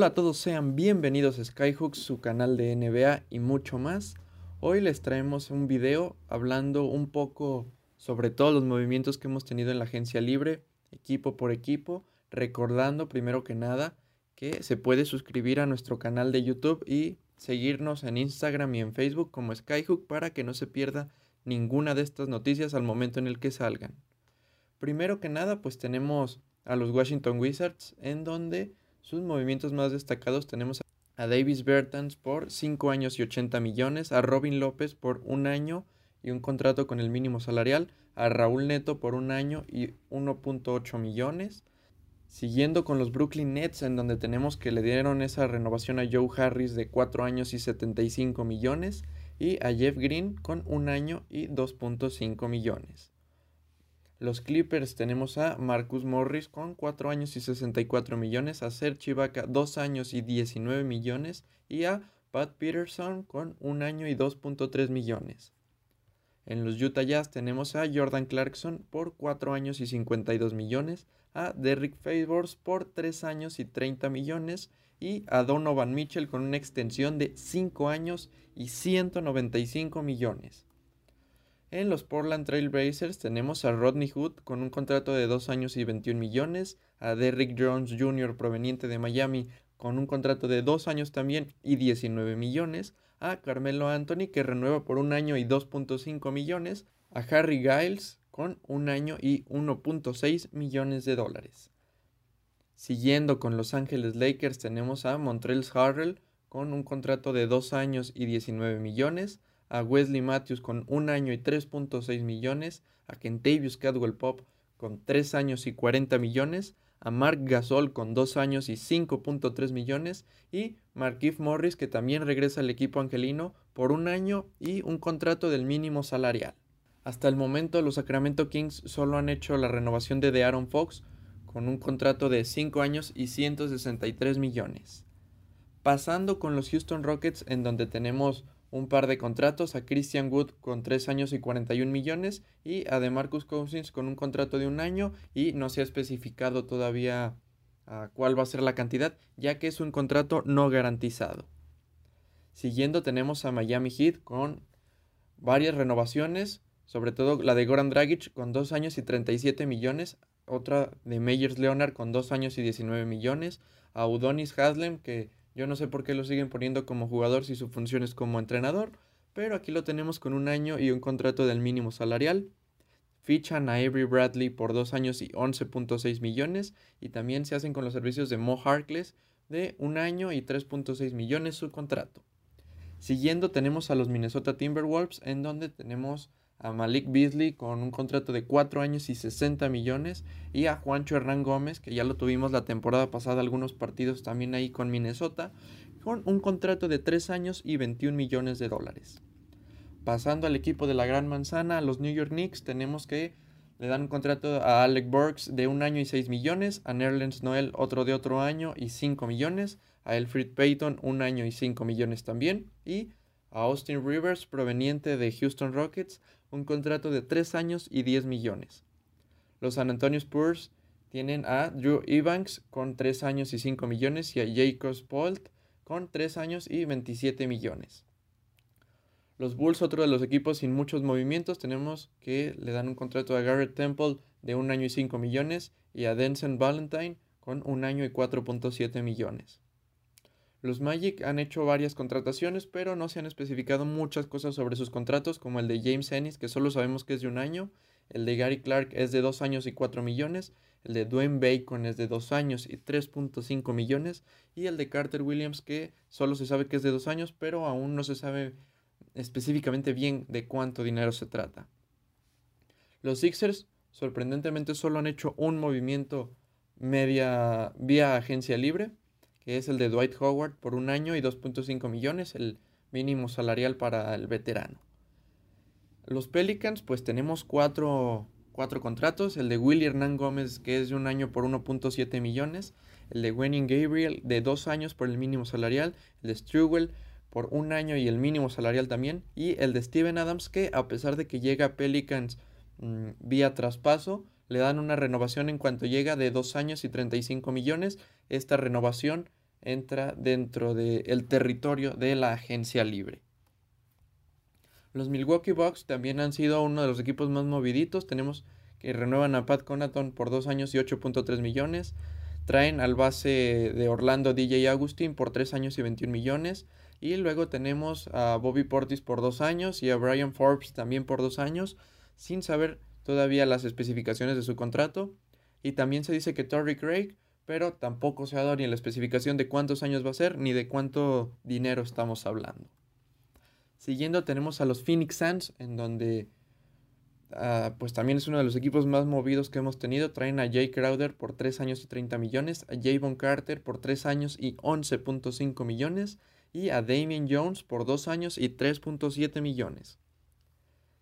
Hola a todos, sean bienvenidos a Skyhooks, su canal de NBA y mucho más. Hoy les traemos un video hablando un poco sobre todos los movimientos que hemos tenido en la agencia libre, equipo por equipo, recordando primero que nada que se puede suscribir a nuestro canal de YouTube y seguirnos en Instagram y en Facebook como Skyhook para que no se pierda ninguna de estas noticias al momento en el que salgan. Primero que nada, pues tenemos a los Washington Wizards en donde sus movimientos más destacados tenemos a Davis Bertans por 5 años y 80 millones, a Robin López por un año y un contrato con el mínimo salarial, a Raúl Neto por un año y 1.8 millones, Siguiendo con los Brooklyn Nets, en donde tenemos que le dieron esa renovación a Joe Harris de 4 años y 75 millones y a Jeff Green con un año y 2.5 millones. Los Clippers tenemos a Marcus Morris con 4 años y 64 millones, a Serge Ibaka 2 años y 19 millones y a Pat Peterson con un año y 2.3 millones. En los Utah Jazz tenemos a Jordan Clarkson por 4 años y 52 millones, a Derrick Favors por 3 años y 30 millones y a Donovan Mitchell con una extensión de 5 años y 195 millones. En los Portland Trail Blazers tenemos a Rodney Hood con un contrato de 2 años y 21 millones, a Derrick Jones Jr. proveniente de Miami con un contrato de 2 años también y 19 millones, a Carmelo Anthony que renueva por un año y 2.5 millones, a Harry Giles con un año y 1.6 millones de dólares. Siguiendo con Los Ángeles Lakers tenemos a Montreal Harrell con un contrato de 2 años y 19 millones, a Wesley Matthews con un año y 3.6 millones, a Kentavious Cadwell Pop con 3 años y 40 millones, a Mark Gasol con 2 años y 5.3 millones y Markif Morris que también regresa al equipo angelino por un año y un contrato del mínimo salarial. Hasta el momento los Sacramento Kings solo han hecho la renovación de Aaron Fox con un contrato de 5 años y 163 millones. Pasando con los Houston Rockets en donde tenemos un par de contratos, a Christian Wood con 3 años y 41 millones y a DeMarcus Cousins con un contrato de un año y no se ha especificado todavía cuál va a ser la cantidad ya que es un contrato no garantizado. Siguiendo tenemos a Miami Heat con varias renovaciones, sobre todo la de Goran Dragic con 2 años y 37 millones, otra de Meyers Leonard con 2 años y 19 millones, a Udonis Haslem que yo no sé por qué lo siguen poniendo como jugador si su función es como entrenador, pero aquí lo tenemos con un año y un contrato del mínimo salarial. Fichan a Avery Bradley por 2 años y 11.6 millones y también se hacen con los servicios de Mo Harkless de un año y 3.6 millones su contrato. Siguiendo tenemos a los Minnesota Timberwolves en donde tenemos a Malik Beasley con un contrato de 4 años y 60 millones y a Juancho Hernán Gómez, que ya lo tuvimos la temporada pasada algunos partidos también ahí con Minnesota, con un contrato de 3 años y 21 millones de dólares. Pasando al equipo de la Gran Manzana, a los New York Knicks, tenemos que le dan un contrato a Alec Burks de un año y 6 millones, a Nerlens Noel otro de otro año y 5 millones, a Elfrid Payton un año y 5 millones también, y a Austin Rivers proveniente de Houston Rockets un contrato de 3 años y 10 millones. Los San Antonio Spurs tienen a Drew Evans con 3 años y 5 millones y a Jacob Polt con 3 años y 27 millones. Los Bulls, otro de los equipos sin muchos movimientos, tenemos que le dan un contrato a Garrett Temple de 1 año y 5 millones y a Denson Valentine con 1 año y 4.7 millones. Los Magic han hecho varias contrataciones, pero no se han especificado muchas cosas sobre sus contratos, como el de James Ennis, que solo sabemos que es de un año, el de Gary Clark es de 2 años y 4 millones, el de Dwayne Bacon es de 2 años y 3.5 millones, y el de Carter Williams, que solo se sabe que es de 2 años, pero aún no se sabe específicamente bien de cuánto dinero se trata. Los Sixers, sorprendentemente, solo han hecho un movimiento media vía agencia libre que es el de Dwight Howard por un año y 2.5 millones, el mínimo salarial para el veterano. Los Pelicans, pues tenemos cuatro, contratos, el de Willie Hernán Gómez, que es de un año por 1.7 millones, el de Wenning Gabriel de dos años por el mínimo salarial, el de Struggle por un año y el mínimo salarial también, y el de Steven Adams, que a pesar de que llega a Pelicans mm, vía traspaso, le dan una renovación en cuanto llega de dos años y 35 millones. Esta renovación entra dentro del territorio de la agencia libre. Los Milwaukee Bucks también han sido uno de los equipos más moviditos. Tenemos que renuevan a Pat Conaton por dos años y 8.3 millones. Traen al base de Orlando DJ Agustin por 3 años y 21 millones. Y luego tenemos a Bobby Portis por 2 años y a Brian Forbes también por 2 años, sin saber todavía las especificaciones de su contrato. Y también se dice que Torrey Craig, pero tampoco se ha dado ni la especificación de cuántos años va a ser ni de cuánto dinero estamos hablando. Siguiendo tenemos a los Phoenix Suns, en donde Ah, pues también es uno de los equipos más movidos que hemos tenido. Traen a Jay Crowder por 3 años y 30 millones, a Javon Carter por 3 años y 11.5 millones y a Damien Jones por 2 años y 3.7 millones.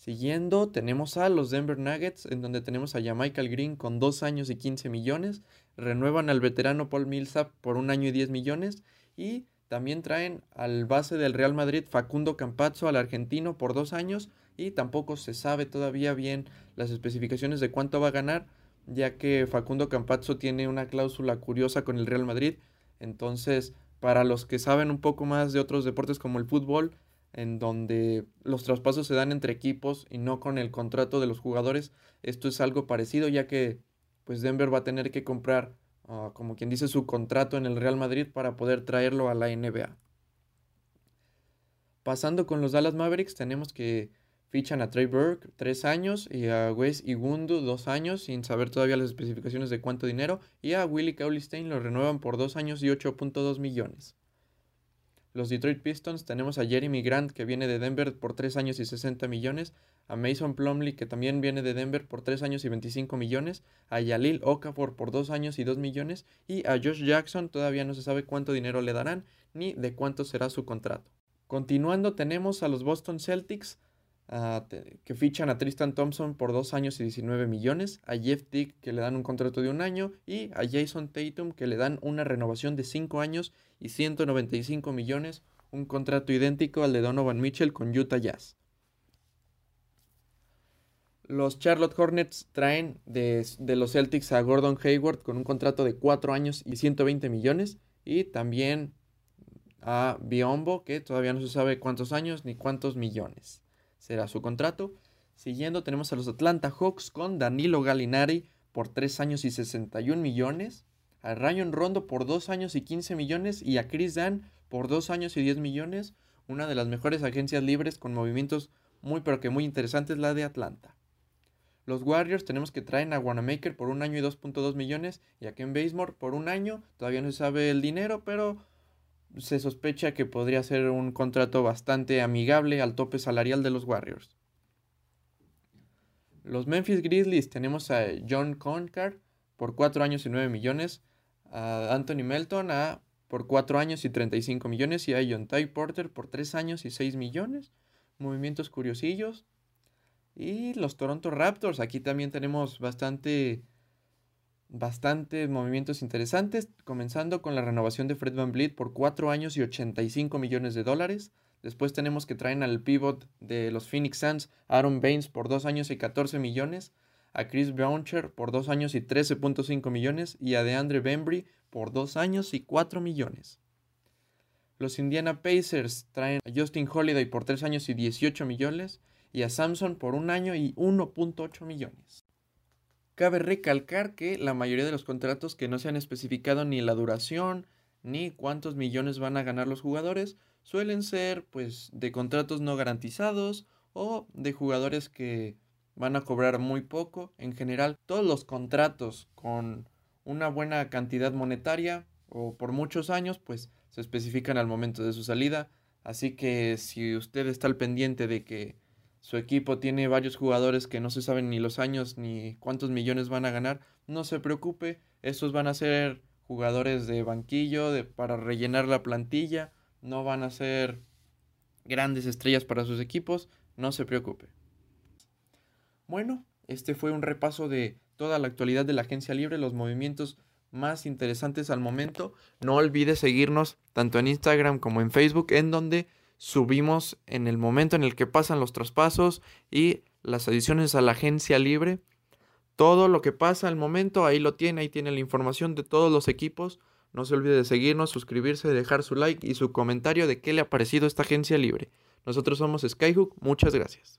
Siguiendo tenemos a los Denver Nuggets en donde tenemos a Michael Green con 2 años y 15 millones, renuevan al veterano Paul Millsap por 1 año y 10 millones. Y también traen al base del Real Madrid Facundo Campazzo al argentino por 2 años. Y tampoco se sabe todavía bien las especificaciones de cuánto va a ganar, ya que Facundo Campazzo tiene una cláusula curiosa con el Real Madrid. Entonces, para los que saben un poco más de otros deportes como el fútbol, en donde los traspasos se dan entre equipos y no con el contrato de los jugadores, esto es algo parecido, ya que pues Denver va a tener que comprar, ah, como quien dice, su contrato en el Real Madrid para poder traerlo a la NBA. Pasando con los Dallas Mavericks, tenemos que Fichan a Trey Burke, tres años, y a Wes Igundu, dos años, sin saber todavía las especificaciones de cuánto dinero, y a Willie cauley lo renuevan por dos años y 8.2 millones. Los Detroit Pistons tenemos a Jeremy Grant, que viene de Denver por tres años y 60 millones, a Mason Plumley, que también viene de Denver por tres años y 25 millones, a Yalil Okafor por dos años y 2 millones, y a Josh Jackson todavía no se sabe cuánto dinero le darán, ni de cuánto será su contrato. Continuando tenemos a los Boston Celtics, que fichan a Tristan Thompson por dos años y 19 millones, a Jeff Dick que le dan un contrato de un año y a Jason Tatum que le dan una renovación de 5 años y 195 millones, un contrato idéntico al de Donovan Mitchell con Utah Jazz. Los Charlotte Hornets traen de, de, los Celtics a Gordon Hayward con un contrato de 4 años y 120 millones. Y también a Biombo, que todavía no se sabe cuántos años ni cuántos millones será su contrato. Siguiendo tenemos a los Atlanta Hawks con Danilo Gallinari por 3 años y 61 millones, a Ryan Rondo por 2 años y 15 millones y a Chris Dan por 2 años y 10 millones, una de las mejores agencias libres con movimientos muy pero que muy interesantes, la de Atlanta. Los Warriors tenemos que traen a Wanamaker por un año y 2.2 millones y a Ken Basemore por un año. Todavía no se sabe el dinero, pero se sospecha que podría ser un contrato bastante amigable al tope salarial de los Warriors. Los Memphis Grizzlies tenemos a John Concar por 4 años y 9 millones, a Anthony Melton por 4 años y 35 millones y a John Ty Porter por 3 años y 6 millones. Movimientos curiosillos. Y los Toronto Raptors, aquí también tenemos bastante bastantes movimientos interesantes, comenzando con la renovación de Fred Van Vliet por 4 años y 85 millones de dólares. Después tenemos que traen al pivot de los Phoenix Suns, Aaron Baines, por 2 años y 14 millones, a Chris Browncher por 2 años y 13.5 millones y a DeAndre Bembry por 2 años y 4 millones. Los Indiana Pacers traen a Justin Holiday por 3 años y 18 millones y a Samson por 1 año y 1.8 millones. Cabe recalcar que la mayoría de los contratos que no se han especificado ni la duración ni cuántos millones van a ganar los jugadores suelen ser pues de contratos no garantizados o de jugadores que van a cobrar muy poco. En general, todos los contratos con una buena cantidad monetaria o por muchos años pues se especifican al momento de su salida. Así que si usted está al pendiente de que su equipo tiene varios jugadores que no se saben ni los años ni cuántos millones van a ganar, no se preocupe, estos van a ser jugadores de banquillo de, para rellenar la plantilla, no van a ser grandes estrellas para sus equipos, no se preocupe. Bueno, este fue un repaso de toda la actualidad de la agencia libre, los movimientos más interesantes al momento. No olvide seguirnos tanto en Instagram como en Facebook, en donde subimos en el momento en el que pasan los traspasos y las adiciones a la agencia libre. Todo lo que pasa al momento, ahí lo tiene, ahí tiene la información de todos los equipos. No se olvide de seguirnos, suscribirse, dejar su like y su comentario de qué le ha parecido esta agencia libre. Nosotros somos Skyhook, muchas gracias.